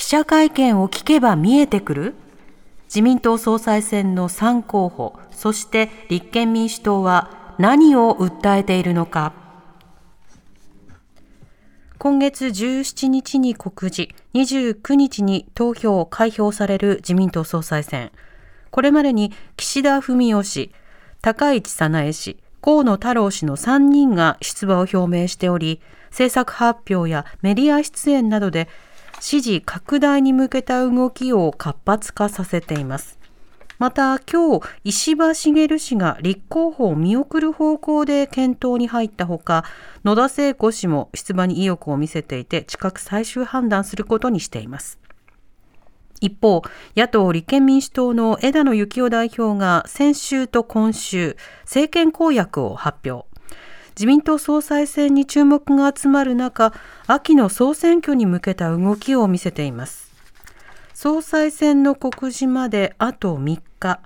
記者会見を聞けば見えてくる？自民党総裁選の3候補そして立憲民主党は何を訴えているのか？今月17日に告示、29日に投票を開票される自民党総裁選。これまでに岸田文雄氏、高市早苗氏、河野太郎氏の3人が出馬を表明しており、政策発表やメディア出演などで支持拡大に向けた動きを活発化させています。また今日石破茂氏が立候補を見送る方向で検討に入ったほか野田聖子氏も出馬に意欲を見せていて近く最終判断することにしています一方野党立憲民主党の枝野幸男代表が先週と今週政権公約を発表自民党総裁選に注目が集まる中秋の総選挙に向けた動きを見せています。総裁選の告示まであと3日。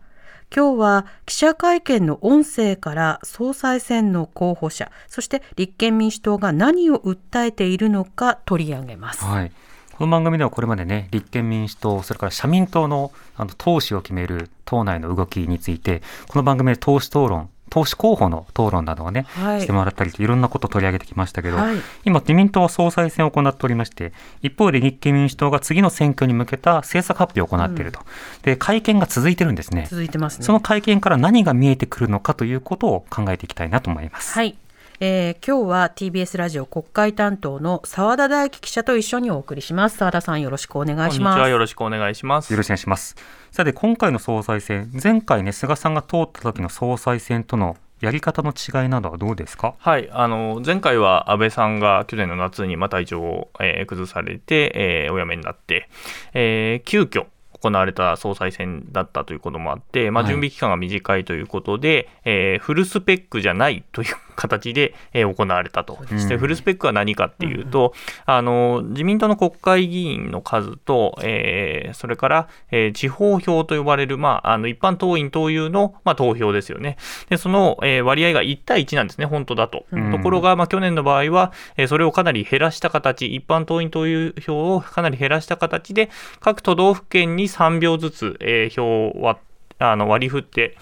今日は記者会見の音声から総裁選の候補者そして立憲民主党が何を訴えているのか取り上げます。はい。この番組ではこれまでね、立憲民主党、それから社民党のあの党首を決める党内の動きについて、この番組で党首討論、党首候補の討論などをね、はいしてもらったりといろんなことを取り上げてきましたけど、はい今自民党は総裁選を行っておりまして、一方で立憲民主党が次の選挙に向けた政策発表を行っていると。で、会見が続いてるんですね。続いてますね。その会見から何が見えてくるのかということを考えていきたいなと思います。はい、えー今日は TBS ラジオ国会担当の澤田大樹記者と一緒にお送りします。澤田さんよろしくお願いします。こんにちは。よろしくお願いします。よろしくお願いします。さて、今回の総裁選、前回ね、菅さんが通った時の総裁選とのやり方の違いなどはどうですか？はい、あの前回は安倍さんが去年の夏にまた体調を、えー崩されて、えーお辞めになって、えー急遽行われた総裁選だったということもあって、まあ、はい準備期間が短いということで、えーフルスペックじゃないという形で、えー行われたと。そしてフルスペックは何かっていうと、あの自民党の国会議員の数と、えーそれから、えー地方票と呼ばれる、まあ、あの一般党員党友の、まあ、投票ですよね。で、その、えー割合が1対1なんですね、本当だと。うんところが、まあ、去年の場合は、えーそれをかなり減らした形、一般党員党友票をかなり減らした形で、各都道府県に3票ずつ、えー票を割あの割り振って、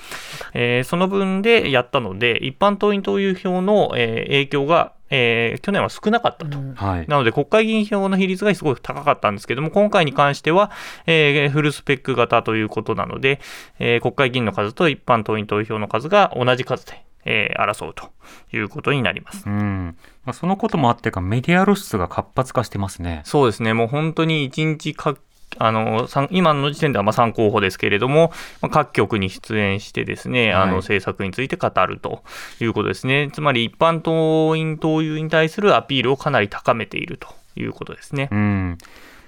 えーその分でやったので、一般党員党友票の、えー影響が、えー去年は少なかったと。うんはい。なので、国会議員票の比率がすごく高かったんですけども、今回に関しては、えーフルスペック型ということなので、えー国会議員の数と一般党員投票の数が同じ数で、えー争うということになります。うん。まあ、そのこともあってか、メディア露出が活発化してますね。そうですね、もう本当に一日かあの今の時点ではまあ3候補ですけれども、まあ各局に出演して、ですね、あはいの政策について語るということですね、つまり一般党員・党友に対するアピールをかなり高めているということですね。うん。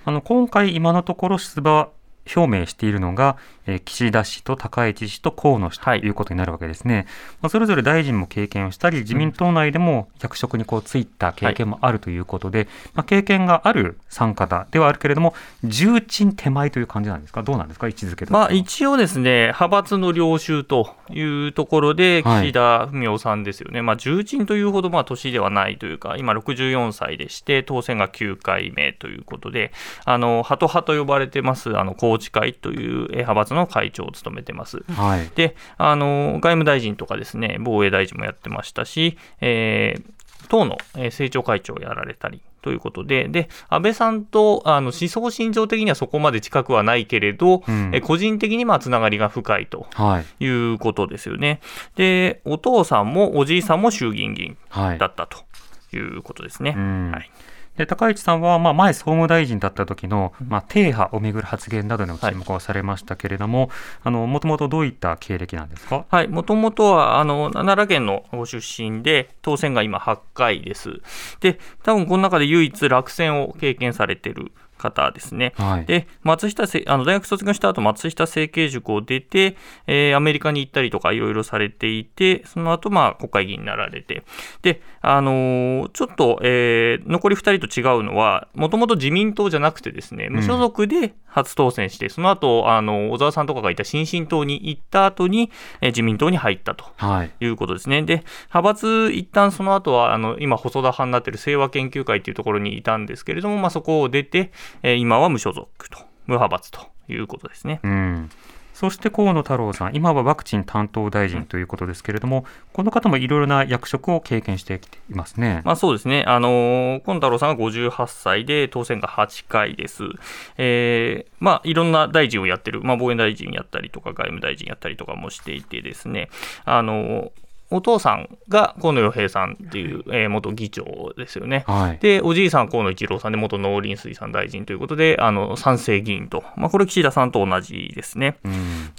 あの、今回今のところ出馬表明しているのが、えー岸田氏と高市氏と河野氏とはい。いうことになるわけですね。まあ、それぞれ大臣も経験をしたり、自民党内でも役職にこうついた経験もあるということで、まあ、経験がある参加だではあるけれども、重鎮手前という感じなんですか？どうなんですか？位置づけまあ、一応ですね、派閥の領袖というところで、はい。岸田文雄さんですよね、まあ、重鎮というほどまあ年ではないというか、今64歳でして、当選が9回目ということで、あのハト派と呼ばれてます、あの宏池会という派閥の会長を務めてます。はい。であの外務大臣とかですね防衛大臣もやってましたし、えー党の政調会長をやられたりということで、で安倍さんとあの思想信条的にはそこまで近くはないけれど、うんえ個人的にまあつながりが深いとい。うことですよね。で、お父さんもおじいさんも衆議院議員だ。ったということですね。うんはいで高市さんは、まあ、前総務大臣だった時の、まあ、停波をめぐる発言などでも注目をされましたけれども、あのもともとどういった経歴なんですか？はい、もともとはあの奈良県のご出身で、当選が今8回です。で、多分この中で唯一落選を経験されてる方ですね。はい。で松下せあの大学卒業した後松下政経塾を出て、えーアメリカに行ったりとかいろいろされていてその後まあ国会議員になられてで、あのーちょっと、えー残り2人と違うのはもともと自民党じゃなくてですね無所属で初当選して、その後あの小沢さんとかがいた新進党に行った後に、えー自民党に入ったと。はい。いうことですね。で、派閥、一旦その後は、あの、今、細田派になっている清和研究会というところにいたんですけれども、まあ、そこを出て、えー今は無所属と、無派閥ということですね。うん。そして河野太郎さん、今はワクチン担当大臣ということですけれども、この方もいろいろな役職を経験してきていますね。まあそうですね。あのー、河野太郎さんが58歳で、当選が8回です。えーまあいろんな大臣をやってる、まあ防衛大臣やったりとか、外務大臣やったりとかもしていてですね、あのーお父さんが河野洋平さんっていう、えー元議長ですよね。はい。で、おじいさん、河野一郎さんで、元農林水産大臣ということで、あの賛成議員と、まあ、これ、岸田さんと同じですね。うん。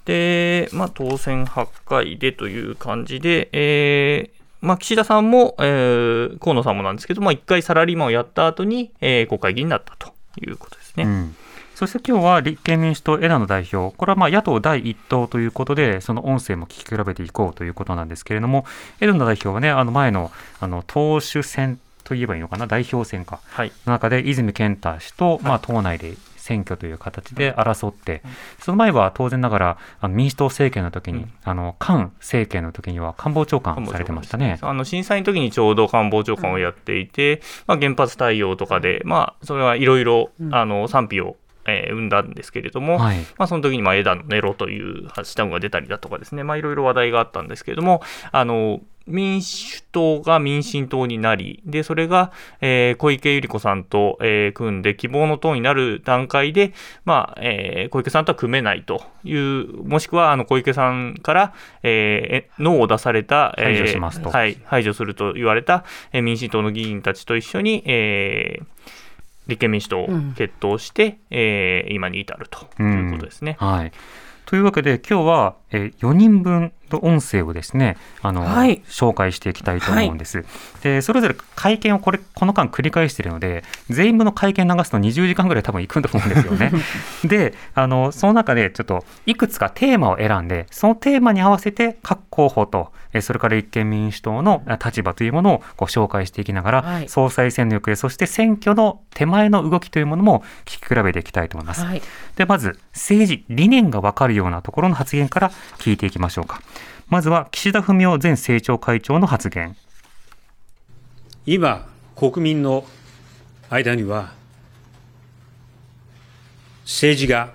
で、まあ、当選8回でという感じで、えーまあ、岸田さんも、えー河野さんもなんですけど、まあ、1回サラリーマンをやった後に、えー国会議員になったということですね。うんそして今日は立憲民主党枝野代表、これはまあ野党第一党ということで、その音声も聞き比べていこうということなんですけれども、枝野代表はね、あの前のあの党首選といえばいいのかな、代表選か、はい。の中で泉健太氏と、まあ、党内で選挙という形で争って、その前は当然ながら、あの民主党政権の時に、うん。あの菅政権の時には官房長官されてましたね。あの震災の時にちょうど官房長官をやっていて、まあ、原発対応とかで、まあ、それはいろいろあの賛否を、えー生んだんですけれども、はい。まあ、その時にまあ枝のネロというハッシュタグが出たりだとかですね、まあ、いろいろ話題があったんですけれども、あの民主党が民進党になり、でそれが、えー小池百合子さんと、えー組んで、希望の党になる段階で、まあえー小池さんとは組めないという、もしくはあの小池さんから、えー、ノーを出された、えー排除しますとはい、排除すると言われた、えー民進党の議員たちと一緒に、えー立憲民主党を決闘して、えー今に至るということですね。はい。というわけで、今日は、えー4人分の音声をですね、あの、はい紹介していきたいと思うんです。で、それぞれ会見をこれ、この間繰り返しているので、全員分の会見流すと20時間ぐらい多分いくと思うんですよね。で、あの、その中でちょっと、いくつかテーマを選んで、そのテーマに合わせて各候補と、えーそれから立憲民主党のあ立場というものをこう紹介していきながら、はい総裁選の行方、そして選挙の手前の動きというものも聞き比べていきたいと思います。はい。でまず政治理念が分かるようなところの発言から聞いていきましょうかまずは岸田文雄前政調会長の発言今、国民の間には、政治が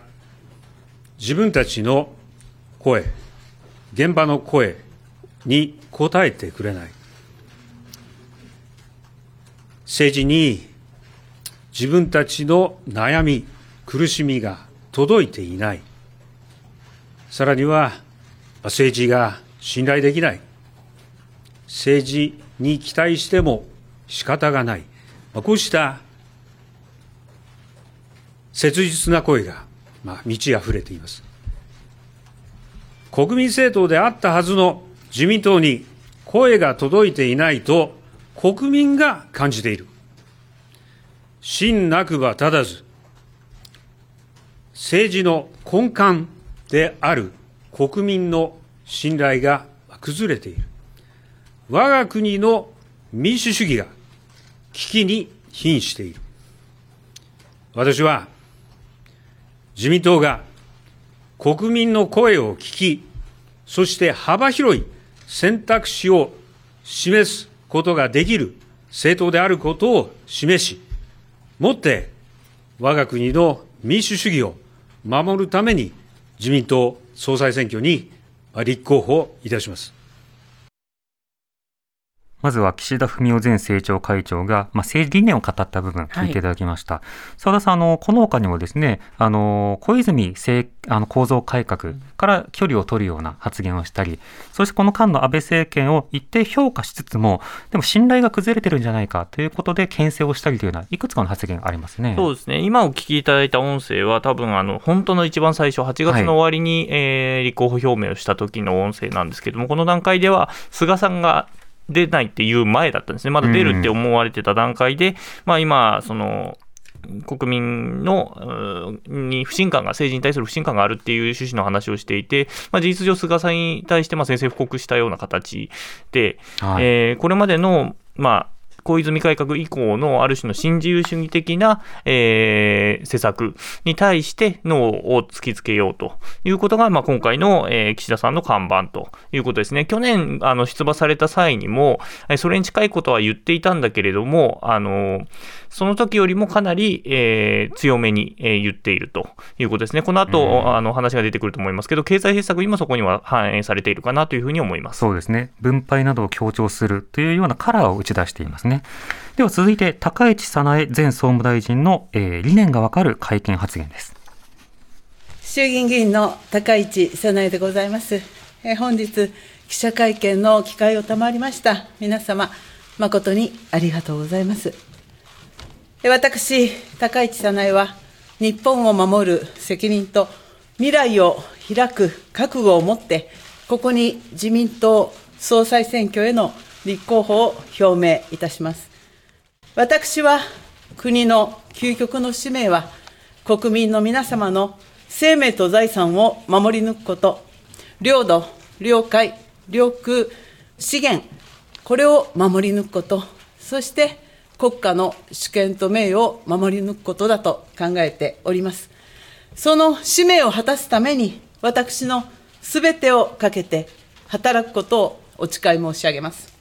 自分たちの声、現場の声に応えてくれない。政治に自分たちの悩み、苦しみが届いていない。さらには、政治が信頼できない。政治に期待しても仕方がない、こうした切実な声が、まあ、満ち溢れています。国民政党であったはずの自民党に声が届いていないと国民が感じている。真なくば立たず、政治の根幹である国民の信頼が崩れている。我が国の民主主義が危機に瀕している。私は自民党が国民の声を聞き、そして幅広い選択肢を示すことができる政党であることを示し、もって我が国の民主主義を守るために自民党総裁選挙に立候補いたします。まずは岸田文雄前政調会長が、まあ、政治理念を語った部分聞いていただきました。澤、田さん、あの、この他にもですね、あの、小泉政あの構造改革から距離を取るような発言をしたり、そしてこの間の安倍政権を一定評価しつつも、でも信頼が崩れてるんじゃないかということで牽制をしたりというような、いくつかの発言がありますね。そうですね、今お聞きいただいた音声は、多分あの本当の一番最初、8月の終わりに、えー立候補表明をした時の音声なんですけども、この段階では、菅さんが出ないっていう前だったんですね、まだ出るって思われてた段階で、まあ、今、その国民のに不信感が、政治に対する不信感があるっていう趣旨の話をしていて、まあ、事実上、菅さんに対してまあ宣戦布告したような形で、はい、えー、これまでの、まあ、小泉改革以降のある種の新自由主義的な、えー、施策に対して脳を突きつけようということが、まあ、今回の、えー、岸田さんの看板ということですね。去年あの出馬された際にも、それに近いことは言っていたんだけれども、あのその時よりもかなり、えー、強めに、えー、言っているということですね。この後、うん、あの話が出てくると思いますけど、経済政策にもそこには反映されているかなというふうに思います。そうですね。分配などを強調するというようなカラーを打ち出していますね。ねでは続いて、高市早苗前総務大臣の、えー、理念がわかる会見発言です。衆議院議員の高市早苗でございます。えー、本日、記者会見の機会を賜りました皆様、誠にありがとうございます。私、高市早苗は、日本を守る責任と未来を開く覚悟を持って、ここに自民党総裁選挙への立候補を表明いたします。私は国の究極の使命は、国民の皆様の生命と財産を守り抜くこと、領土、領海、領空、資源、これを守り抜くこと、そして国家の主権と名誉を守り抜くことだと考えております。その使命を果たすために、私のすべてをかけて働くことをお誓い申し上げます。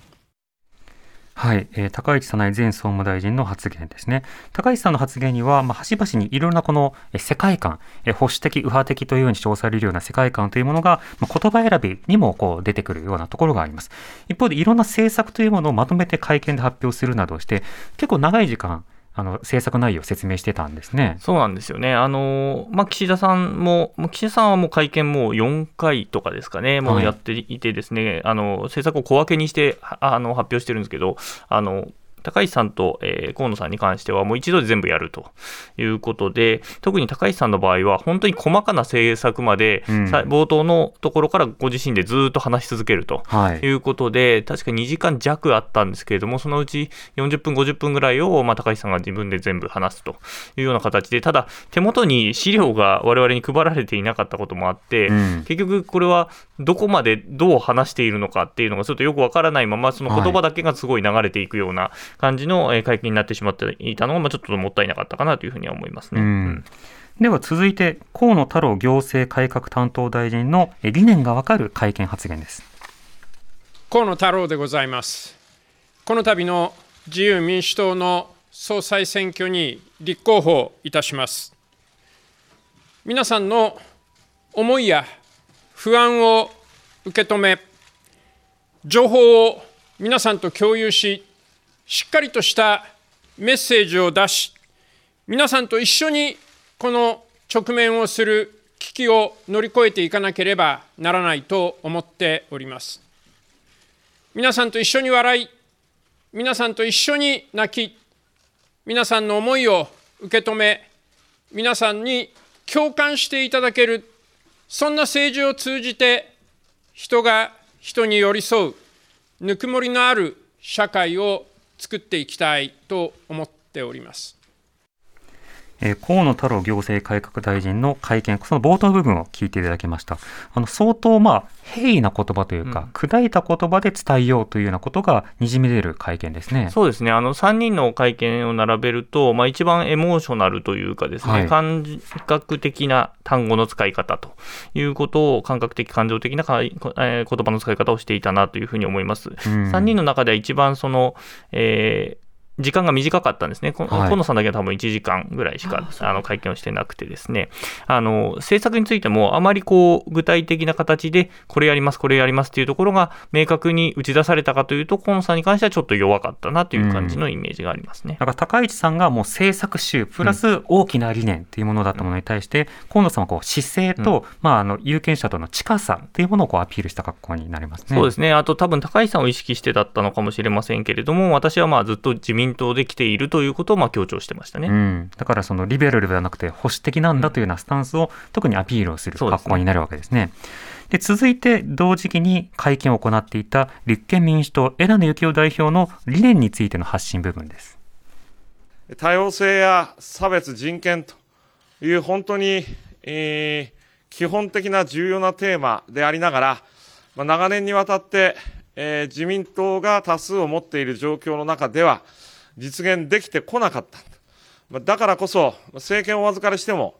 はい、えー、高市早苗前総務大臣の発言ですね。高市さんの発言には、まあ、端々にいろんなこの世界観、え保守的、右派的というように称されるような世界観というものが、まあ、言葉選びにもこう出てくるようなところがあります。一方で、いろんな政策というものをまとめて会見で発表するなどして、結構長い時間、あの政策内容を説明してたんですね。そうなんですよね。あのまあ、岸田さんも、岸田さんはもう会見もう4回とかですかね、もうやっていてですね、はい、あの政策を小分けにしてあの発表してるんですけど、あの高市さんと、えー、河野さんに関してはもう一度で全部やるということで、特に高市さんの場合は、本当に細かな政策まで、うん、冒頭のところからご自身でずっと話し続けるとい。うことで、はい、確か2時間弱あったんですけれども、そのうち40分、50分ぐらいを、まあ、高市さんが自分で全部話すというような形で、ただ、手元に資料が我々に配られていなかったこともあって、うん、結局これはどこまでどう話しているのかっていうのがちょっとよくわからないまま、その言葉だけがすごい流れていくような感じの会見になってしまっていたのが、まあ、ちょっともったいなかったかなというふうには思いますね。うんでは続いて、河野太郎行政改革担当大臣の理念がわかる会見発言です。河野太郎でございます。この度の自由民主党の総裁選挙に立候補いたします。皆さんの思いや不安を受け止め、情報を皆さんと共有し、しっかりとしたメッセージを出し、皆さんと一緒にこの直面をする危機を乗り越えていかなければならないと思っております。皆さんと一緒に笑い、皆さんと一緒に泣き、皆さんの思いを受け止め、皆さんに共感していただける、そんな政治を通じて、人が人に寄り添う、ぬくもりのある社会を作っていきたいと思っております。えー、河野太郎行政改革大臣の会見、その冒頭部分を聞いていただきました。あの相当、まあ、平易な言葉というか、うん、砕いた言葉で伝えようというようなことがにじみ出る会見ですね。そうですね。あの3人の会見を並べると、まあ、一番エモーショナルというかですね、はい、感覚的な単語の使い方ということを、感覚的、感情的なか、えー、言葉の使い方をしていたなというふうに思います。うん、3人の中では一番その、えー時間が短かったんですね、はい、河野さんだけは多分1時間ぐらいしかあの会見をしてなくて、ですね。あの政策についてもあまりこう具体的な形で、これやります、これやりますっていうところが明確に打ち出されたかというと、河野さんに関してはちょっと弱かったなという感じのイメージがありますね、だから高市さんがもう政策集、プラス大きな理念というものだったものに対して、うん、河野さんはこう姿勢と、うん、まあ、あの有権者との近さというものをこうアピールした格好になりますね。そうですね、あと多分高市さんを意識してだったのかもしれませんけれども、私はまあずっと自民党で来ているということをまあ強調してましたね、うん、だからそのリベラルではなくて保守的なんだというようなスタンスを特にアピールをする格好になるわけですね。で続いて同時期に会見を行っていた立憲民主党枝野幸男代表の理念についての発信部分です。多様性や差別、人権という本当に、えー、基本的な重要なテーマでありながら、まあ、長年にわたって、えー、自民党が多数を持っている状況の中では実現できてこなかった。だからこそ政権をお預かりしても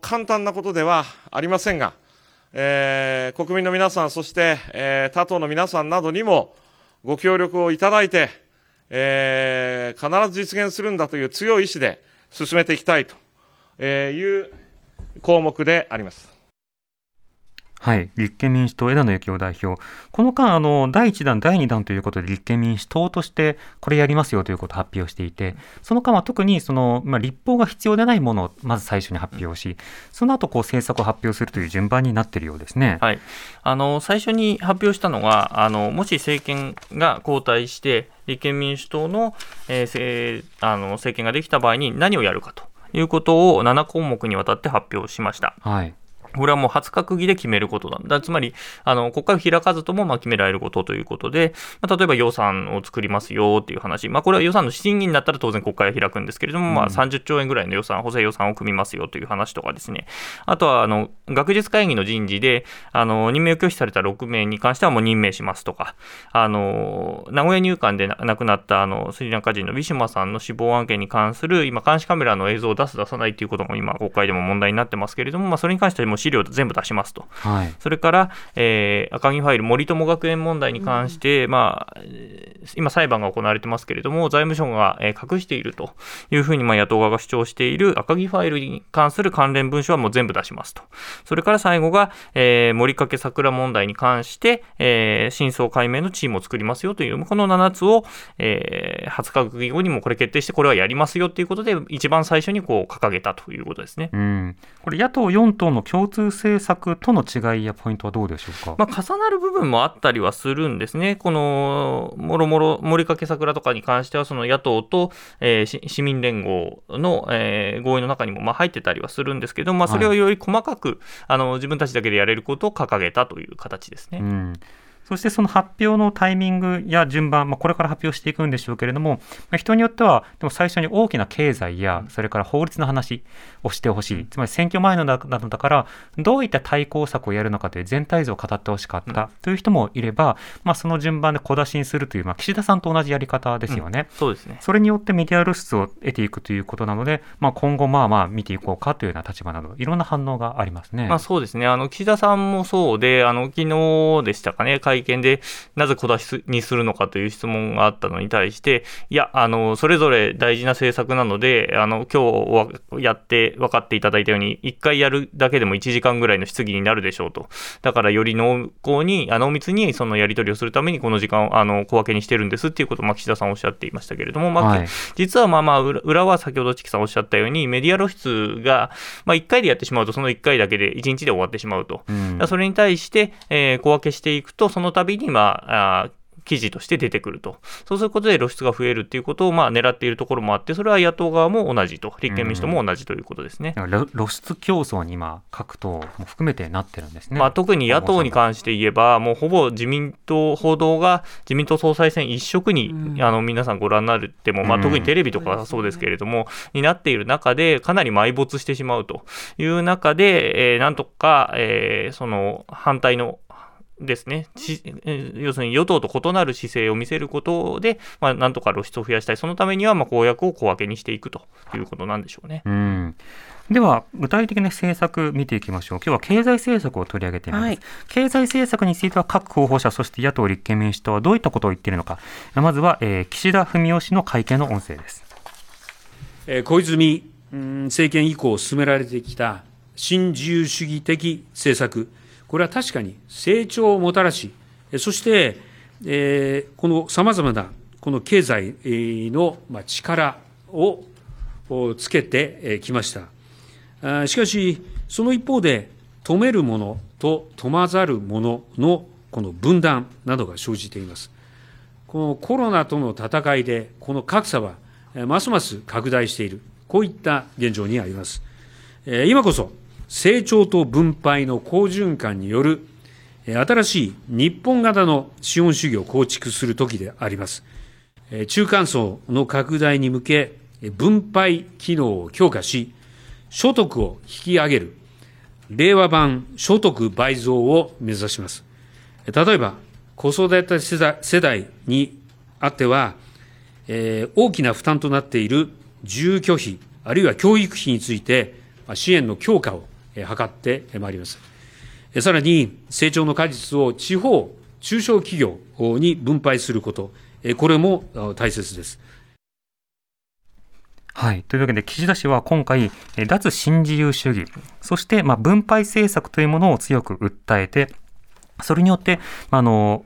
簡単なことではありませんが、えー、国民の皆さん、そして、えー、他党の皆さんなどにもご協力をいただいて、えー、必ず実現するんだという強い意志で進めていきたいという項目であります。はい、立憲民主党、枝野幸男代表、この間、あの第1弾、第2弾ということで、立憲民主党としてこれやりますよということを発表していて、その間は特にその、まあ、立法が必要でないものをまず最初に発表し、その後こう政策を発表するという順番になっているようですね、はい、あの最初に発表したのはあの、もし政権が交代して、立憲民主党の,、えー、あの政権ができた場合に何をやるかということを7項目にわたって発表しました。はいこれはもう初閣議で決めることなんだ。つまり、あの、国会を開かずとも、まあ、決められることということで、まあ、例えば予算を作りますよっていう話。まあ、これは予算の審議になったら当然国会を開くんですけれども、うん、まあ、30兆円ぐらいの予算、補正予算を組みますよという話とかですね。あとは、あの、学術会議の人事で、あの、任命を拒否された6名に関してはもう任命しますとか、あの、名古屋入管で亡くなった、あの、スリランカ人のウィシュマさんの死亡案件に関する、今、監視カメラの映像を出す、出さないということも今、国会でも問題になってますけれども、まあ、それに関してはもう資料全部出しますと、はい、それから、えー、赤木ファイル、森友学園問題に関して、うん、まあ、今、裁判が行われてますけれども、財務省が、えー、隠しているというふうに、まあ、野党側が主張している赤木ファイルに関する関連文書はもう全部出しますと、それから最後が、えー、森掛桜問題に関して、えー、真相解明のチームを作りますよという、この7つを、えー、初閣議後にもこれ決定して、これはやりますよということで、一番最初にこう掲げたということですね。うん、これ野党4党の共通政策との違いやポイントはどうでしょうか、まあ、重なる部分もあったりはするんですね、このもろもろ、森掛桜とかに関しては、その野党と、えー、市民連合の、えー、合意の中にもまあ入ってたりはするんですけど、まあ、それをより細かく、はい、あの自分たちだけでやれることを掲げたという形ですね。うんそしてその発表のタイミングや順番、まあ、これから発表していくんでしょうけれども、まあ、人によっては、でも最初に大きな経済や、それから法律の話をしてほしい、つまり選挙前のなのだから、どういった対抗策をやるのかという全体像を語ってほしかったという人もいれば、まあ、その順番で小出しにするという、まあ、岸田さんと同じやり方ですよね。うん、そうですね。それによってメディア露出を得ていくということなので、まあ、今後、まあまあ見ていこうかというような立場など、いろんな反応がありますね。まあ、そうですね。あの岸田さんもそうで、あの昨日でしたかね、会見で、なぜ小出しにするのかという質問があったのに対して、いや、あの、それぞれ大事な政策なので、あの、今日やって分かっていただいたように、1回やるだけでも1時間ぐらいの質疑になるでしょうと。だからより濃厚に、濃密にそのやり取りをするために、この時間をあの小分けにしてるんですっていうことを、まあ、岸田さんおっしゃっていましたけれども、まあ、はい、実はまあまあ、裏は先ほどチキさんおっしゃったように、メディア露出が、まあ、1回でやってしまうと、その1回だけで1日で終わってしまうと。うん、それに対して、えー、小分けしていくと、その度に、まあ、あ記事として出てくると。そうすることで露出が増えるっていうことをまあ狙っているところもあって、それは野党側も同じと、立憲民主党も同じということですね。うん、露出競争に今、各党も含めてなってるんですね。まあ、特に野党に関して言えば、もうほぼ自民党、報道が自民党総裁選一色に、うん、あの皆さんご覧になるっても、まあ、特にテレビとかはそうですけれども、になっている中で、かなり埋没してしまうという中で、えー、なんとか、えー、その反対のですね、要するに与党と異なる姿勢を見せることで、まあ、なんとか露出を増やしたい、そのためにはまあ公約を小分けにしていくということなんでしょうね。うんでは、具体的な政策見ていきましょう。今日は経済政策を取り上げています。はい、経済政策については各候補者、そして野党立憲民主党はどういったことを言っているのか。まずは、えー、岸田文雄氏の会見の音声です。えー、小泉政権以降進められてきた新自由主義的政策、これは確かに成長をもたらし、そして、えー、このさまざまなこの経済の力をつけてきました。しかし、その一方で、止めるものと止まざるもののこの分断などが生じています。このコロナとの戦いで、この格差はますます拡大している、こういった現状にあります。今こそ、成長と分配の好循環による新しい日本型の資本主義を構築するときであります。中間層の拡大に向け、分配機能を強化し、所得を引き上げる、令和版所得倍増を目指します。例えば、子育て世代にあっては、え、大きな負担となっている住居費、あるいは教育費について、支援の強化を図ってまいります。さらに、成長の果実を地方、中小企業に分配すること、これも大切です。はい。というわけで、岸田氏は今回、脱新自由主義、そして、まあ、分配政策というものを強く訴えて、それによって、あの、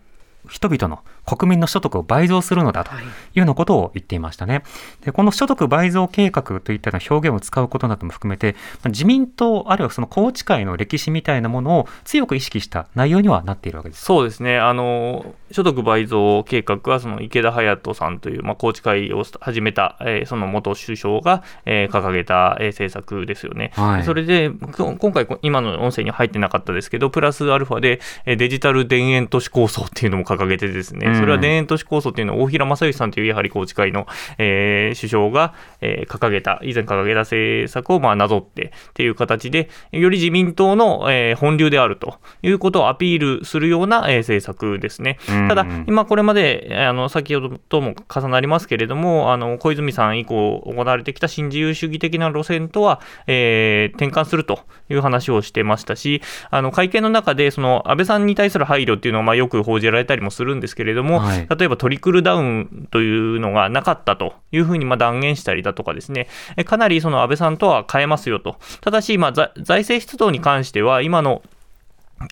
人々の国民の所得を倍増するのだとい。うようなことを言っていましたね。でこの所得倍増計画といったような表現を使うことなども含めて、自民党、あるいはその宏池会の歴史みたいなものを強く意識した内容にはなっているわけです。そうですね、あの所得倍増計画は、その池田隼人さんという、まあ、宏池会を始めた、えー、その元首相が、えー、掲げた、えー、政策ですよね。はい、それで、今回、今の音声に入ってなかったですけど、プラスアルファでデジタル田園都市構想っていうのも掲げてですね、それは田園都市構想というのは大平正義さんというやはり宏池会の、えー、首相が、えー、掲げた、以前掲げた政策をまあなぞってっていう形で、より自民党の、えー、本流であるということをアピールするような、えー、政策ですね。ただ、今これまで、あの先ほどとも重なりますけれども、あの小泉さん以降行われてきた新自由主義的な路線とは、えー、転換するという話をしてましたし、あの会見の中で、その安倍さんに対する配慮っていうのはまあよく報じられたりもするんですけれども、はい、例えばトリクルダウンというのがなかったというふうにま断言したりだとかですね、かなりその安倍さんとは変えますよと。ただし、ま財政出動に関しては、今の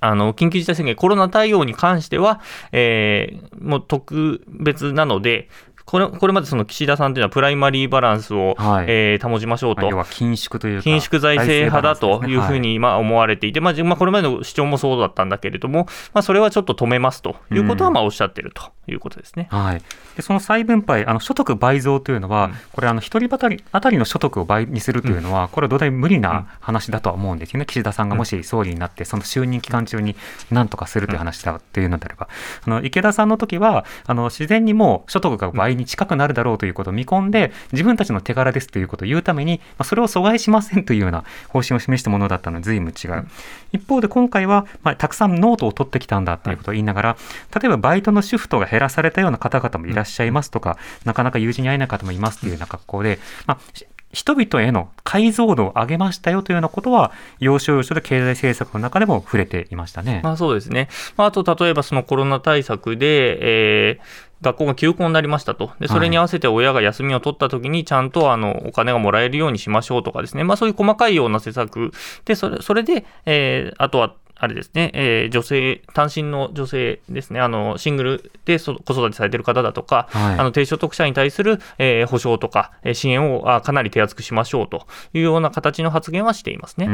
あの緊急事態宣言、コロナ対応に関しては、えー、もう特別なので、これこれまでその岸田さんというのはプライマリーバランスを、はい、えー、保ちましょうと、緊縮という緊縮財政派だというふうにまあ思われていて、はい、まあ、これまでの主張もそうだったんだけれども、まあ、それはちょっと止めますと。いうことはまあおっしゃってるということですね、うん、はい、でその再分配、あの所得倍増というのは、うん、これ、一人当たり当たりの所得を倍にするというのは、これは土台無理な話だとは思うんですよね、岸田さんがもし総理になって、その就任期間中になんとかするという話だというのであれば、あの池田さんの時はあの自然にも所得が倍に近くなるだろうということを見込んで、自分たちの手柄ですということを言うために、まあ、それを阻害しませんというような方針を示したものだったので、随分違う。一方で今回は、まあ、たくさんノートを取ってきたんだということを言いながら、例えばバイトのシフトが減らされたような方々もいらっしゃいますとか、なかなか友人に会えない方もいますというような格好で、まあ、人々への解像度を上げましたよというようなことは、要所要所で経済政策の中でも触れていましたね。まあ、そうですね。まあ、あと、例えばそのコロナ対策で、えー学校が休校になりましたと。で、それに合わせて親が休みを取った時に、ちゃんとあの、お金がもらえるようにしましょうとかですね。まあそういう細かいような施策で、それ、それで、えー、あとは、あれですね、えー、女性、単身の女性ですね、あのシングルで子育てされてる方だとか、はい、あの低所得者に対する、えー、保障とか、えー、支援をあかなり手厚くしましょうというような形の発言はしていますね。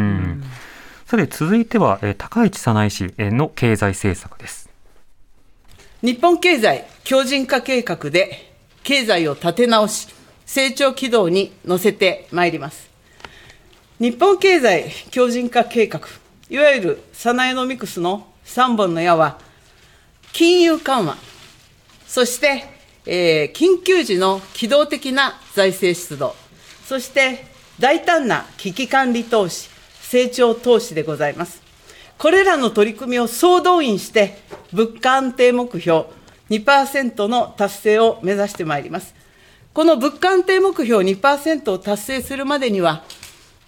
さて、続いては、えー、高市早苗氏の経済政策です。日本経済強靭化計画で経済を立て直し、成長軌道に乗せてまいります。日本経済強靭化計画、いわゆるサナエノミクスの3本の矢は、金融緩和、そして、えー、緊急時の機動的な財政出動、そして大胆な危機管理投資、成長投資でございます。これらの取り組みを総動員して、物価安定目標2%の達成を目指してまいります。この物価安定目標2%を達成するまでには、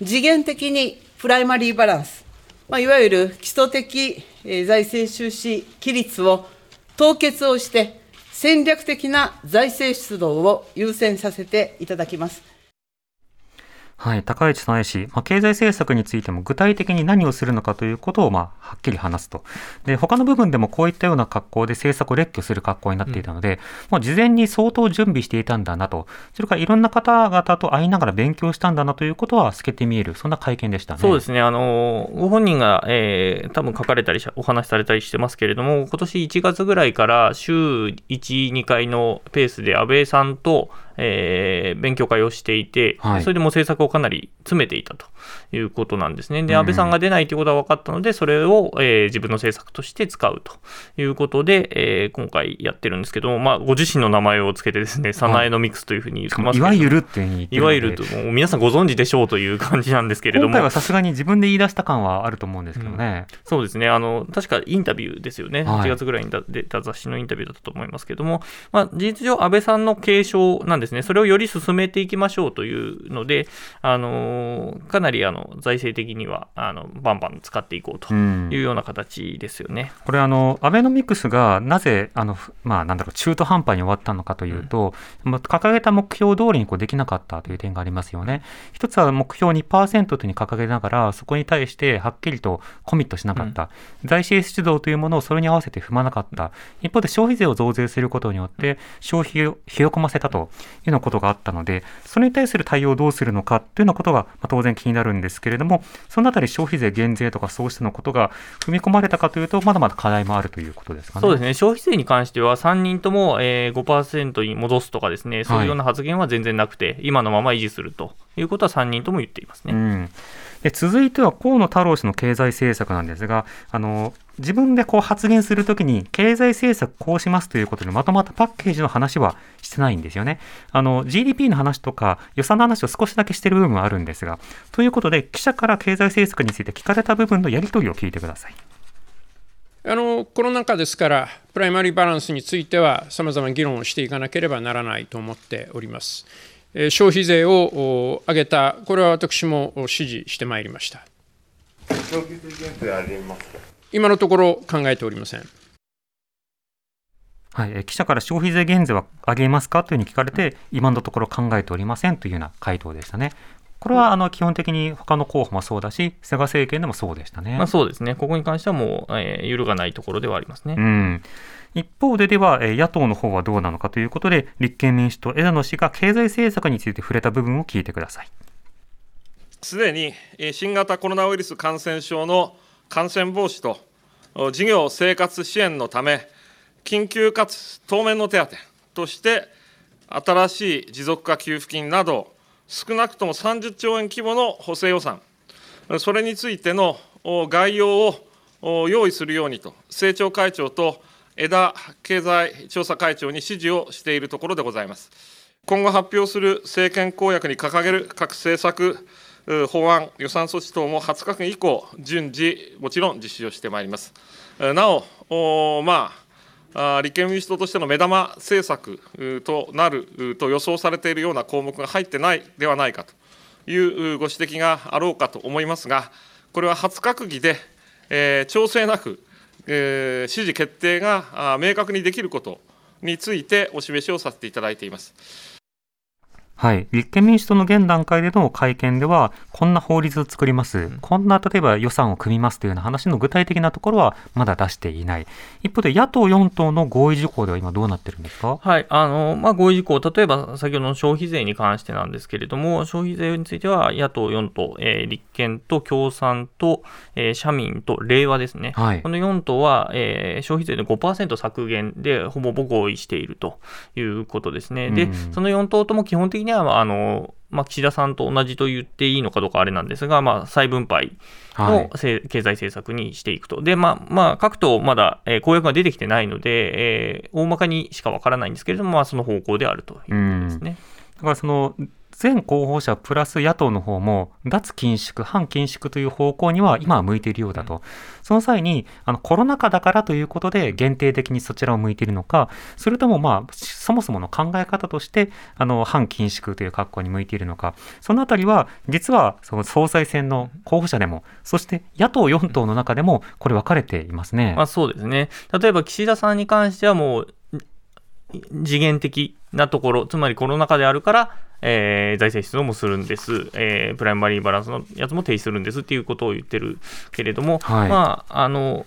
次元的にプライマリーバランス、まあ、いわゆる基礎的財政収支規律を凍結をして、戦略的な財政出動を優先させていただきます。はい、高市早苗氏、まあ、経済政策についても具体的に何をするのかということを、まあ、はっきり話すと。で、他の部分でもこういったような格好で政策を列挙する格好になっていたので、うん、もう事前に相当準備していたんだなと、それからいろんな方々と会いながら勉強したんだなということは透けて見える、そんな会見でしたね。そうですね。あの、ご本人が、えー、多分書かれたり、お話しされたりしてますけれども、今年1月ぐらいから週1、2回のペースで安倍さんと、えー勉強会をしていて、はい。それでもう政策をかなり詰めていたということなんですね。で、うん。安倍さんが出ないということは分かったので、それを、えー自分の政策として使うということで、えー今回やってるんですけども、まあ、ご自身の名前をつけてですね、サナエノミクスというふうに言ってますけど。い。わゆるっていうふうに言っていわゆると、もう皆さんご存知でしょうという感じなんですけれども。今回は。さすがに自分で言い出した感はあると思うんですけどね。そうですね、あの確かインタビューですよね、はい。8月ぐらいに出た雑誌のインタビューだったと思いますけども、まあ、事実上、安倍さんの継承なんですね、それをより進めていきましょうというので、あのかなりあの財政的にはあのバンバン使っていこうとうん。いうような形ですよね。これあの、アベノミクスがなぜあの、ふまあ、なんだろう中途半端に終わったのかというと、まあ掲げた目標通りにこうできなかったという点がありますよね。一つは目標2%とに掲げながら、そこに対してはっきりとコミットしなかった、財政出動というものをそれに合わせて踏まなかった、一方で消費税を増税することによって、消費を冷え込ませたというようなことがあったので、それに対する対応をどうするのかというようなことが、まあ当然気になるんですけれども、そのあたり消費税減税とかそうしたのことが踏み込まれたかというと、まだまだ課題もあるということですかね。そうですね消費税に関しては、3人とも、えー、5%に戻すとかですね、そういうような発言は全然なくて、今のまま維持するということは3人とも言っていますね。うん、で続いては河野太郎氏の経済政策なんですが、あの自分でこう発言するときに、経済政策こうしますということで、まとまったパッケージの話はしてないんですよね。あの GDP の話とか、予算の話を少しだけしてる部分はあるんですが、ということで、記者から経済政策について聞かれた部分のやり取りを聞いてください。あのコロナ禍ですから、プライマリーバランスについては、さまざま議論をしていかなければならないと思っております。えー消費税をお上げた、これは私もお支持してまいりました。今のところ考えておりません。はい、え記者から消費税減税は上げますか？というふうに聞かれて、今のところ考えておりませんというような回答でしたね。これはあの基本的に他の候補もそうだし、菅政権でもそうでしたね。まあ、そうですね、ここに関してはもう、えー揺るがないところではありますね。うん、一方ででは、え野党の方はどうなのかということで、立憲民主党、枝野氏が経済政策について触れた部分を聞いてください。すでに新型コロナウイルス感染症の感染防止と事業生活支援のため、緊急かつ当面の手当として、新しい持続化給付金など、少なくとも30兆円規模の補正予算、それについての概要を用意するようにと、政調会長と枝経済調査会長に指示をしているところでございます。今後発表する政権公約に掲げる各政策、法案、予算措置等も20日間以降、順次、もちろん実施をしてまいります。なお、おまあ、立憲民主党としての目玉政策となると予想されているような項目が入ってないではないかというご指摘があろうかと思いますが、これは初閣議で、えー調整なく、指示決定が明確にできることについてお示しをさせていただいています。はい、立憲民主党の現段階での会見では、こんな法律を作ります、こんな例えば予算を組みますというような話の具体的なところはまだ出していない、一方で野党4党の合意事項では今、どうなってるんですか？はい、あの、まあ、合意事項、例えば先ほどの消費税に関してなんですけれども、消費税については野党4党、えー立憲と共産と、えー社民と令和ですね。はい。この4党は、えー消費税の5%削減でほぼほぼ合意しているということですね。でうん、その4党とも基本的には、あの、まあ、岸田さんと同じと言っていいのかどうかあれなんですが、まあ、再分配はいのせ経済政策にしていくと。で、まあ、まあ、各党まだ、えー公約が出てきてないので、えー大まかにしかわからないんですけれども、まあ、その方向であるということですね。だからその全候補者プラス野党の方も脱緊縮、反緊縮という方向には今は向いているようだと、その際にあのコロナ禍だからということで限定的にそちらを向いているのか、それともまあそもそもの考え方としてあの反緊縮という格好に向いているのか、そのあたりは実はその総裁選の候補者でも、そして野党4党の中でもこれ分かれていますね。まあ、そうですね。例えば岸田さんに関してはもう、次元的なところ、つまりコロナ禍であるから、えー財政出動もするんです、えープライマリーバランスのやつも停止するんです。っていうことを言ってるけれども、はい。まあ、あの、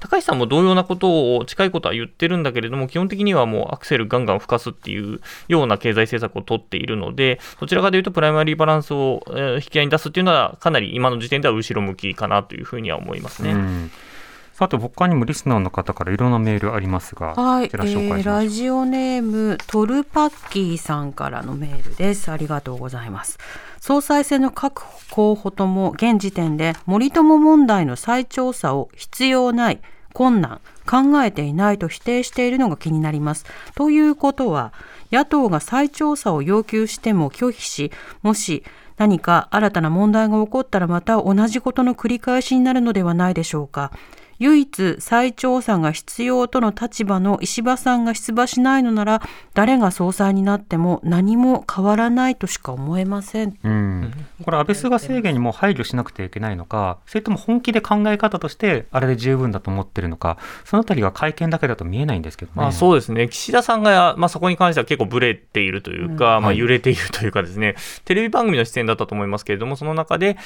高橋さんも同様なことを近いことは言ってるんだけれども、基本的にはもうアクセルガンガン吹かすっていうような経済政策を取っているので、どちらかというとプライマリーバランスをえー引き合いに出すっていうのは、かなり今の時点では後ろ向きかなというふうには思いますね。うんさて他にもリスナーの方からいろんなメールありますが、はい、えー、ラジオネームトルパッキーさんからのメールです。ありがとうございます。総裁選の各候補とも現時点で森友問題の再調査を必要ない、困難、考えていないと否定しているのが気になります。ということは、野党が再調査を要求しても拒否し、もし何か新たな問題が起こったらまた同じことの繰り返しになるのではないでしょうか。唯一再調査が必要との立場の石破さんが出馬しないのなら誰が総裁になっても何も変わらないとしか思えません。うん、これ安倍菅政権にも配慮しなくてはいけないのかそれとも本気で考え方としてあれで十分だと思ってるのかそのあたりは会見だけだと見えないんですけどね。まあ、そうですね、岸田さんが、まあ、そこに関しては結構ブレているというか、まあ、はい揺れているというかですね、テレビ番組の出演だったと思いますけれども、その中で、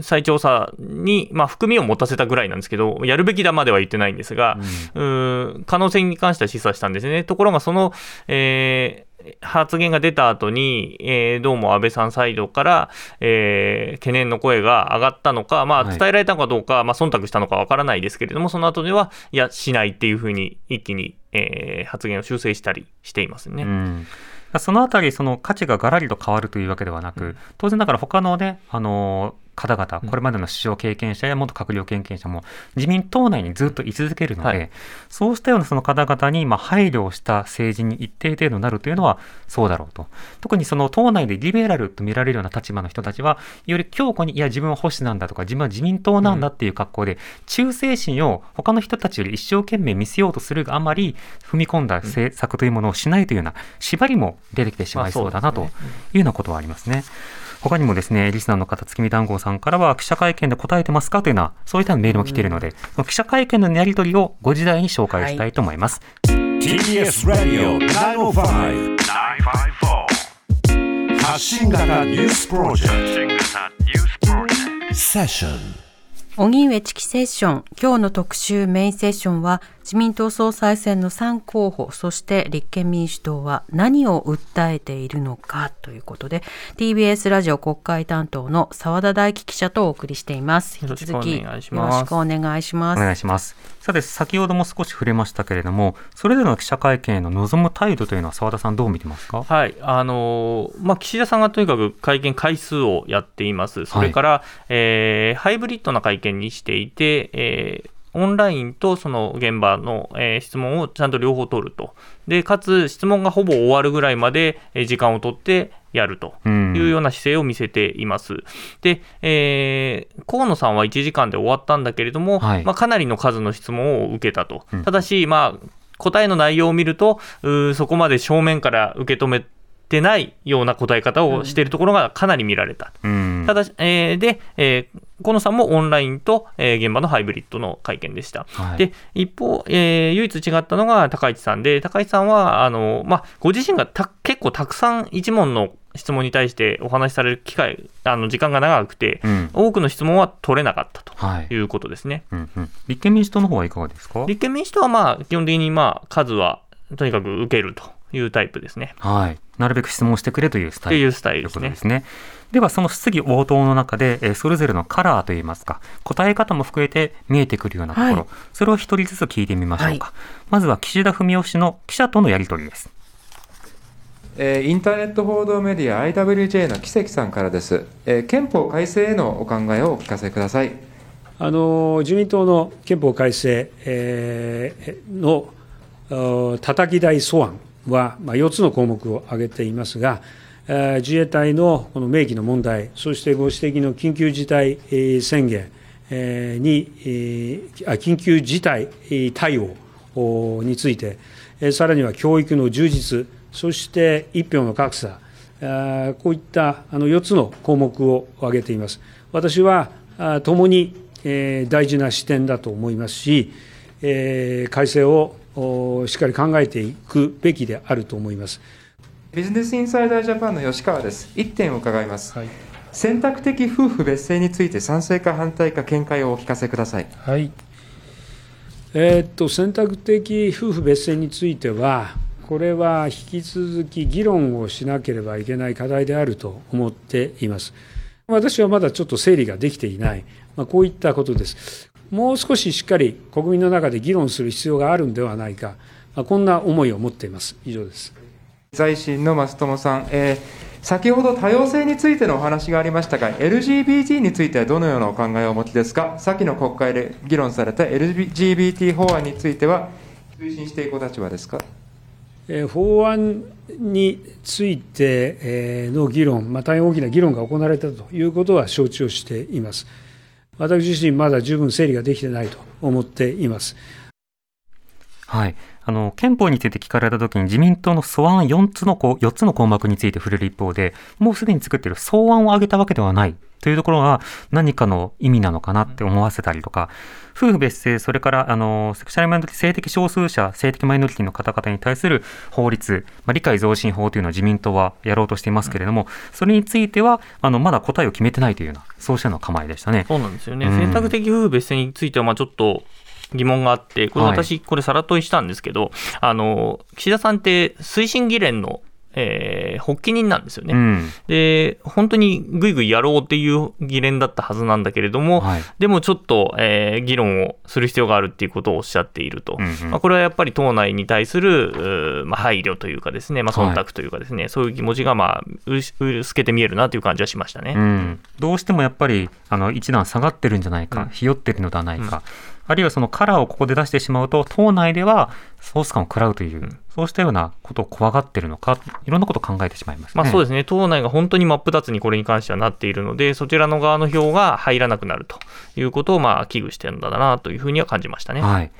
再調査に、まあ、含みを持たせたぐらいなんですけど、やるべきだまでは言ってないんですが、うー可能性に関しては示唆したんですね。ところが、その、えー発言が出た後に、えーどうも安倍さんサイドから、えー懸念の声が上がったのか、まあ、はい伝えられたのかどうか、まあ、忖度したのかわからないですけれども、その後では、いや、しないっていうふうに、一気に、えー発言を修正したりしていますね。うんそのあたり、その価値ががらりと変わるというわけではなく、当然ながら他のね、あの方々、これまでの首相経験者や元閣僚経験者も自民党内にずっと居続けるので、はい。そうしたようなその方々にまあ配慮をした政治に一定程度なるというのはそうだろうと。特にその党内でリベラルと見られるような立場の人たちは、より強固に、いや、自分は保守なんだとか、自分は自民党なんだっていう格好で、忠誠心を他の人たちより一生懸命見せようとするがあまり、踏み込んだ政策というものをしないというような縛りも出てきてしまいそうだなというようなことはありますね。他にもですね、リスナーの方、月見団子さんからは、記者会見で答えてますかというような、そういったメールも来ているので、その記者会見のやり取りをご時代に紹介したいと思います。TBS ラディオ905-954発信型ニュースプロジェクト。セッション荻上チキセッション。今日の特集メインセッションは自民党総裁選の3候補そして立憲民主党は何を訴えているのかということで TBS ラジオ国会担当の澤田大樹記者とお送りしています。よろしくお願いします。引き続きよろしくお願いしまおす願いします。さて、先ほども少し触れましたけれども、それぞれの記者会見への望む態度というのは、澤田さん、どう見てますか？はい、あのーまあ、岸田さんがとにかく会見回数をやっています、それから、えーハイブリッドな会見にしていて、えーオンラインとその現場の、えー質問をちゃんと両方取ると、でかつ質問がほぼ終わるぐらいまでえー時間を取ってやるとうんいうような姿勢を見せています。で、えー河野さんは1時間で終わったんだけれども、はいまあ、かなりの数の質問を受けたと。うんただし、まあ、答えの内容を見ると、そこまで正面から受け止めてないような答え方をしているところがかなり見られた。うんただ、えーで、えー河野さんもオンラインと、えー現場のハイブリッドの会見でした。はいで、一方、えー唯一違ったのが高市さんで、高市さんは、あの、まあ、ご自身がた結構たくさん一問の質問に対してお話しされる機会、あの、時間が長くて、うん多くの質問は取れなかったとはいいうことですね。うんうん立憲民主党の方はいかがですか？立憲民主党はまあ基本的にまあ数はとにかく受けるというタイプですね。はい。なるべく質問してくれというスタイル。いうスタイルですねですね。では、その質疑応答の中で、えーそれぞれのカラーといいますか、答え方も含めて見えてくるようなところ、はいそれを一人ずつ聞いてみましょうか。まずは岸田文雄氏の記者とのやり取りです。えーインターネット報道メディア IWJ の木関さんからです、えー憲法改正へのお考えをお聞かせください。あの自民党の憲法改正、えーのお叩き台素案は、まあ、4つの項目を挙げていますが、えー自衛隊のこの明記の問題、そしてご指摘の緊急事態えー宣言えーに、えーあ緊急事態対応について、えーさらには教育の充実、そして一票の格差、こういったあの4つの項目を挙げています。私はあともに、えー大事な視点だと思いますし、えー改正をおしっかり考えていくべきであると思います。ビジネスインサイダージャパンの吉川です。1点伺います。選択的夫婦別姓について賛成か反対か見解をお聞かせください。はい。えーっと選択的夫婦別姓については、これは引き続き議論をしなければいけない課題であると思っています。私はまだちょっと整理ができていない、まあ、こういったことです。もう少ししっかり国民の中で議論する必要があるんではないか、まあこんな思いを持っています。以上です。財新の増友さん、えー先ほど多様性についてのお話がありましたが、LGBT についてはどのようなお考えをお持ちですか、先の国会で議論された LGBT 法案については、推進していく立場ですか？法案についての議論、まあ、大変大きな議論が行われたということは承知をしています。私自身、まだ十分整理ができてないと思っています。はい。あの、憲法について聞かれたときに自民党の素案4つの、4つの項目について触れる一方で、もうすでに作っている草案を挙げたわけではないというところが何かの意味なのかなって思わせたりとか、夫婦別姓、それからあのセクシャルマイノリティ、性的少数者、性的マイノリティの方々に対する法律、まあ、理解増進法というのを自民党はやろうとしていますけれども、それについてはあのまだ答えを決めてないというような、そうしたの構えでしたね。そうなんですよね。うん、選択的夫婦別姓については、まあちょっと疑問があって、これ私、これさら問いしたんですけど、はい、あの、岸田さんって推進議連のえー、発起人なんですよね、うん、で本当にぐいぐいやろうっていう議連だったはずなんだけれども、はい、でもちょっと、えー、議論をする必要があるっていうことをおっしゃっていると、うんうん、まあ、これはやっぱり党内に対する、まあ、配慮というか、ですね、まあ、忖度というか、ですね、はい、そういう気持ちが、まあ、薄けて見えるなという感じはしましたね、うん、どうしてもやっぱりあの一段下がってるんじゃないか、ひよってるのではないか。あるいはそのカラーをここで出してしまうと、党内ではソース感を食らうという、そうしたようなことを怖がってるのか、いろんなことを考えてしまいます、ね、まあ、そうですね、党内が本当に真っ二つにこれに関してはなっているので、そちらの側の票が入らなくなるということをまあ危惧してるんだなというふうには感じましたね。はい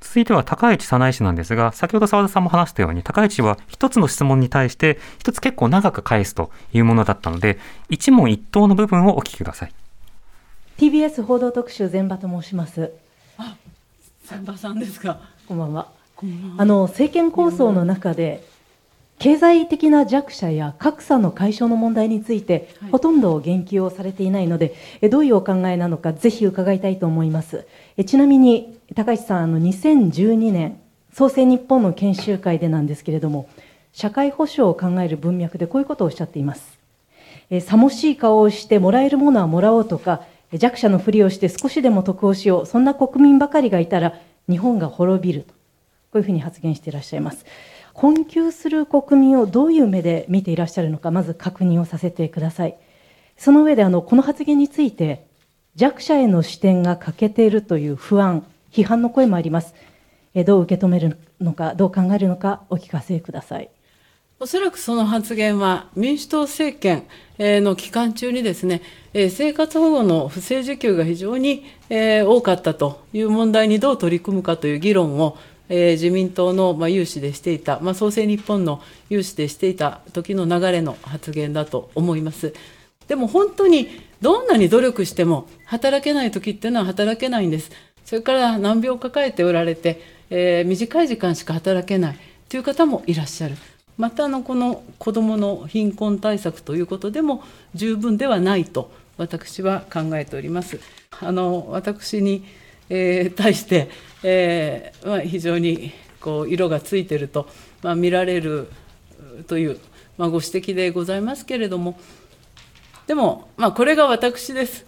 続いては高市早苗氏なんですが、先ほど澤田さんも話したように、高市氏は一つの質問に対して、一つ結構長く返すというものだったので、一問一答の部分をお聞きください。TBS 報道特集、前場と申します。千葉さんですか。こんばんは。あの政権構想の中で経済的な弱者や格差の解消の問題について、はい、ほとんど言及をされていないのでどういうお考えなのかぜひ伺いたいと思います。えちなみに高橋さんあの2012年創生日本の研修会でなんですけれども社会保障を考える文脈でこういうことをおっしゃっています。えさもしい顔をしてもらえるものはもらおうとか弱者のふりをして少しでも得をしよう、そんな国民ばかりがいたら日本が滅びると、こういうふうに発言していらっしゃいます。困窮する国民をどういう目で見ていらっしゃるのか、まず確認をさせてください。その上であのこの発言について、弱者への視点が欠けているという不安、批判の声もあります。えどう受け止めるのか、どう考えるのか、お聞かせください。おそらくその発言は民主党政権の期間中にですね、生活保護の不正受給が非常に多かったという問題にどう取り組むかという議論をえ自民党のま有志でしていた、まあ、創生日本の有志でしていた時の流れの発言だと思います。でも本当にどんなに努力しても働けない時っていうのは働けないんです。それから難病を抱えておられて、えー、短い時間しか働けないという方もいらっしゃる。またあのこの子どもの貧困対策ということでも十分ではないと私は考えております。あの私に、えー、対して、えーまあ、非常にこう色がついていると、まあ、見られるという、まあ、ご指摘でございますけれども。でも、まあ、これが私です。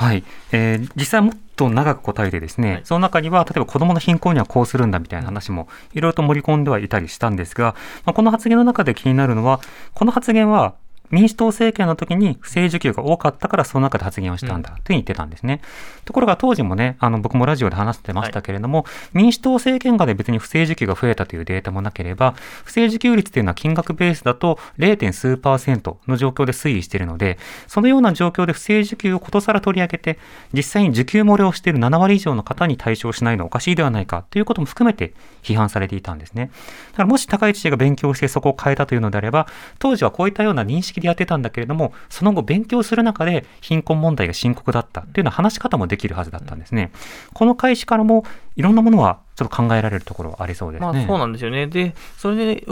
はい、えー、実際もっと長く答えてですね、はい、その中には例えば子どもの貧困にはこうするんだみたいな話もいろいろと盛り込んではいたりしたんですが、まあ、この発言の中で気になるのはこの発言は民主党政権の時に不正受給が多かったからその中で発言をしたんだというふうに言ってたんですね。うん、ところが当時もね、あの僕もラジオで話してましたけれども、はい、民主党政権下で別に不正受給が増えたというデータもなければ、不正受給率というのは金額ベースだと 0. 数パーセントの状況で推移しているので、そのような状況で不正受給をことさら取り上げて、実際に受給漏れをしている7割以上の方に対象しないのはおかしいではないかということも含めて批判されていたんですね。だからもし高市氏が勉強してそこを変えたというのであれば、当時はこういったような認識でやってたんだけれども、その後勉強する中で貧困問題が深刻だったっていうような話し方もできるはずだったんですね。この開始からもいろんなものはちょっと考えられるところありそうですね。まあ、そうなんですよね。で、それで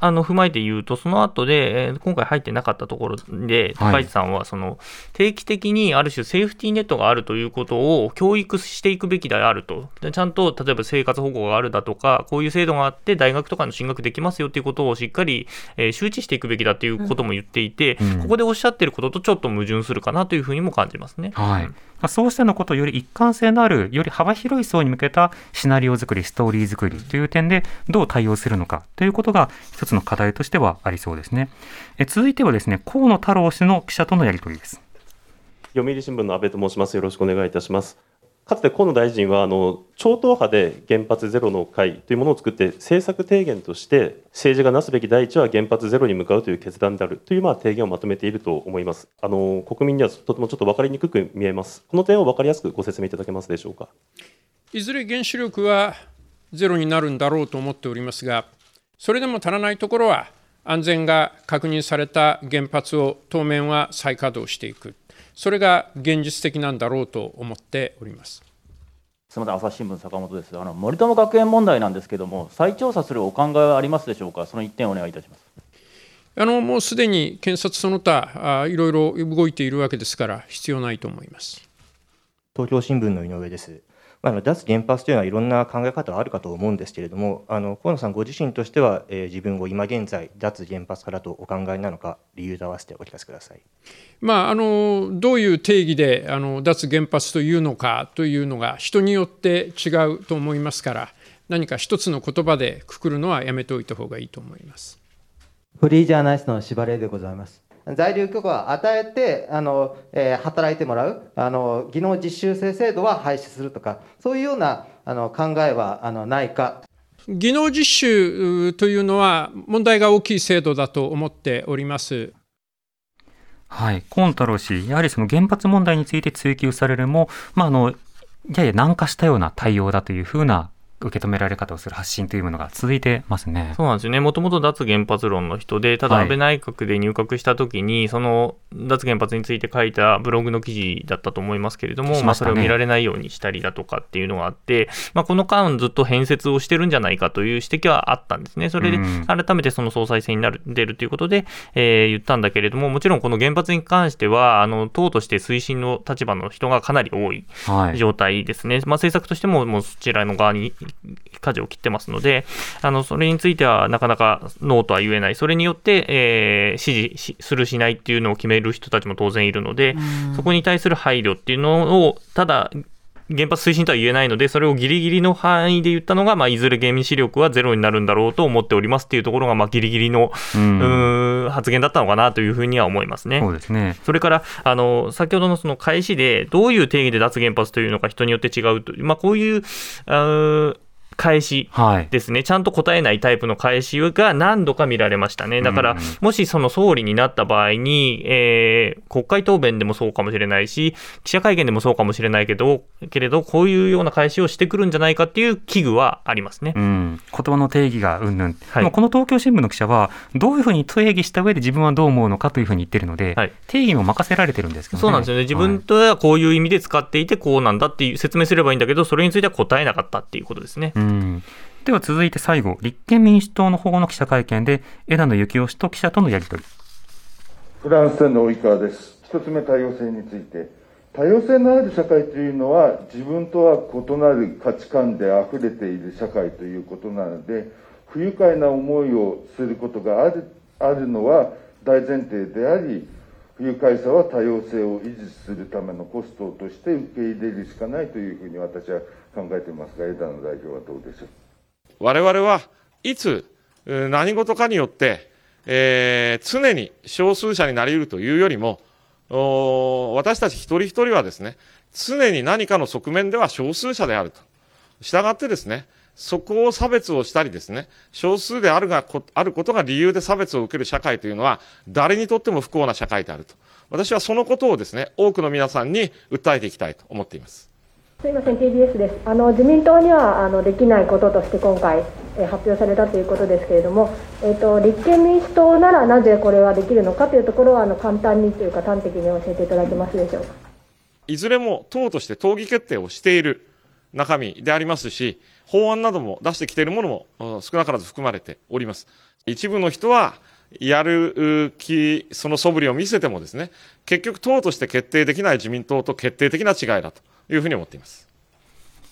あの踏まえて言うと、その後で、えー今回入ってなかったところで、はい。高市さんはその定期的にある種、セーフティーネットがあるということを教育していくべきであると、でちゃんと例えば生活保護があるだとか、こういう制度があって、大学とかの進学できますよということをしっかり、えー周知していくべきだということも言っていて、うん。ここでおっしゃってることとちょっと矛盾するかなというふうにも感じますね。はい。まあそうしたのことをより一貫性のある、より幅広い層に向けたシナリオ作り、ストーリー作りという点でどう対応するのかということが一つの課題としてはありそうですね。え続いてはですね、河野太郎氏の記者とのやり取りです。読売新聞の安倍と申します。よろしくお願いいたします。かつて河野大臣はあの超党派で原発ゼロの会というものを作って政策提言として政治がなすべき第一は原発ゼロに向かうという決断であるというまあ提言をまとめていると思います。あの国民にはとてもちょっと分かりにくく見えます。この点を分かりやすくご説明いただけますでしょうか。いずれ原子力はゼロになるんだろうと思っておりますが、それでも足らないところは、安全が確認された原発を当面は再稼働していく、それが現実的なんだろうと思っております。すみません、朝日新聞坂本です。あの森友学園問題なんですけれども、再調査するお考えはありますでしょうか？その一点お願いいたします。あのもうすでに検察その他あ、いろいろ動いているわけですから、必要ないと思います。東京新聞の井上です。まああの脱原発というのはいろんな考え方があるかと思うんですけれども、あの河野さんご自身としては、えー自分を今現在、脱原発からとお考えなのか、理由と合わせてお聞かせください。まあ、あのどういう定義であの脱原発というのかというのが人によって違うと思いますから何か一つの言葉でくくるのはやめておいた方がいいと思います。フリージャーナリストの柴玲でございます。在留許可を与えてあの、えー働いてもらうあの技能実習生制度は廃止するとかそういうようなあの考えはあのないか技能実習というのは問題が大きい制度だと思っております。はい、河野太郎氏、やはりその原発問題について追及されるも、まあ、あのやや軟化したような対応だというふうな受け止められ方をする発信というものが続いてますね。そうなんですよね、もともと脱原発論の人で、ただはい。安倍内閣で入閣したときに、その脱原発について書いたブログの記事だったと思いますけれども、まね。それを見られないようにしたりだとかっていうのがあって、まあ、この間、ずっと変説をしてるんじゃないかという指摘はあったんですね、それでうん。改めてその総裁選になる出るということで、えー言ったんだけれども、もちろんこの原発に関しては、あの党として推進の立場の人がかなり多いはい。状態ですね、まあ、政策としてももうそちらの側に舵を切ってますので、あのそれについてはなかなかノーとは言えない、それによって、えー支持しする、しないっていうのを決める人たちも当然いるので、そこに対する配慮っていうのを、ただ、原発推進とは言えないので、それをギリギリの範囲で言ったのが、まあ、いずれ原子力はゼロになるんだろうと思っておりますっていうところが、まあ、ギリギリの、うん発言だったのかなというふうには思いますね。そうですね。それから、あの先ほどのその開始で、どういう定義で脱原発というのか人によって違うという、まあ、こういう、あー返しですね、ちゃんと答えないタイプの返しが何度か見られましたね。だから、もしその総理になった場合に、えー国会答弁でもそうかもしれないし、記者会見でもそうかもしれないけど、けれど、こういうような返しをしてくるんじゃないかっていう危惧はありますね。うん、言葉の定義がうんぬん、でもこの東京新聞の記者は、どういうふうに定義した上で自分はどう思うのかというふうに言ってるので、定義も任せられてるんですけどね。そうなんですよね。自分とはこういう意味で使っていて、こうなんだっていう説明すればいいんだけど、それについては答えなかったっていうことですね。うんでは続いて最後、立憲民主党の保護の記者会見で、枝野幸男氏と記者とのやり取り。フランスの及川です。一つ目、多様性について。多様性のある社会というのは、自分とは異なる価値観で溢れている社会ということなので、不愉快な思いをすることがあるあるのは大前提であり、不愉快さは多様性を維持するためのコストとして受け入れるしかないというふうに私は考えていますが、枝野代表はどうでしょう？我々はいつ何事かによって、えー常に少数者になり得るというよりも、私たち一人一人はですね、常に何かの側面では少数者であると。したがってですね、そこを差別をしたりですね、少数であるがあることが理由で差別を受ける社会というのは、誰にとっても不幸な社会であると。私はそのことをですね、多くの皆さんに訴えていきたいと思っています。すみません、TBS です。あの自民党にはあのできないこととして今回、え発表されたということですけれども、えー、と立憲民主党ならなぜこれはできるのかというところはあの簡単にというか端的に教えていただけますでしょうか。いずれも党として党議決定をしている、中身でありますし、法案なども出してきているものも少なからず含まれております。一部の人は、やる気、その素振りを見せてもですね、結局党として決定できない自民党と決定的な違いだというふうに思っています。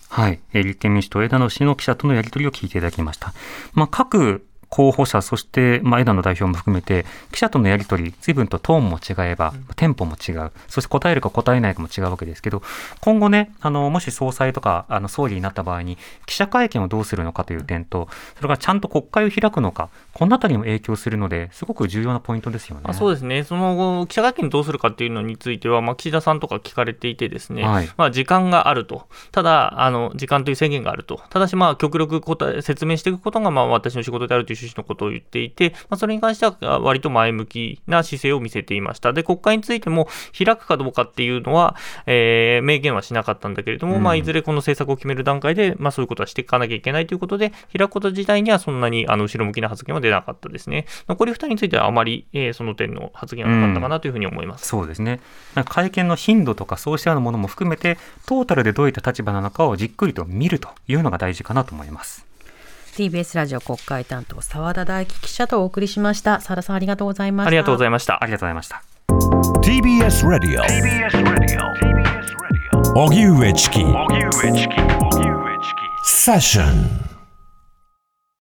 はい、えー立憲民主党枝野氏の記者とのやり取りを聞いていただきました。まあ、各候補者、そして、まあ、枝野代表も含めて、記者とのやり取り、随分とトーンも違えば、テンポも違う、そして答えるか答えないかも違うわけですけど、今後ね、あのもし総裁とかあの総理になった場合に、記者会見をどうするのかという点と、それからちゃんと国会を開くのか、このあたりにも影響するので、すごく重要なポイントですよね。まあ、そうですね、その後、記者会見どうするかっていうのについては、まあ、岸田さんとか聞かれていて、ですね、はい。まあ、時間があると、ただ、あの時間という制限があると、ただし、まあ、極力答え説明していくことが、まあ、私の仕事であるという趣旨のことを言っていて、まあ、それに関しては、割と前向きな姿勢を見せていました。で、国会についても、開くかどうかっていうのは、えー明言はしなかったんだけれども、うんまあ、いずれこの政策を決める段階で、まあ、そういうことはしていかなきゃいけないということで、開くこと自体にはそんなにあの後ろ向きな発言は出なかったですね。残り2人についてはあまり、えーその点の発言はなかったかなというふうに思います。そうですね。会見の頻度とかそうしたようなものも含めて、トータルでどういった立場なのかをじっくりと見るというのが大事かなと思います。TBS ラジオ国会担当澤田大樹記者とお送りしました。澤田さんありがとうございました。ありがとうございました。ありがとうございました。TBS Radio 荻上チキセッション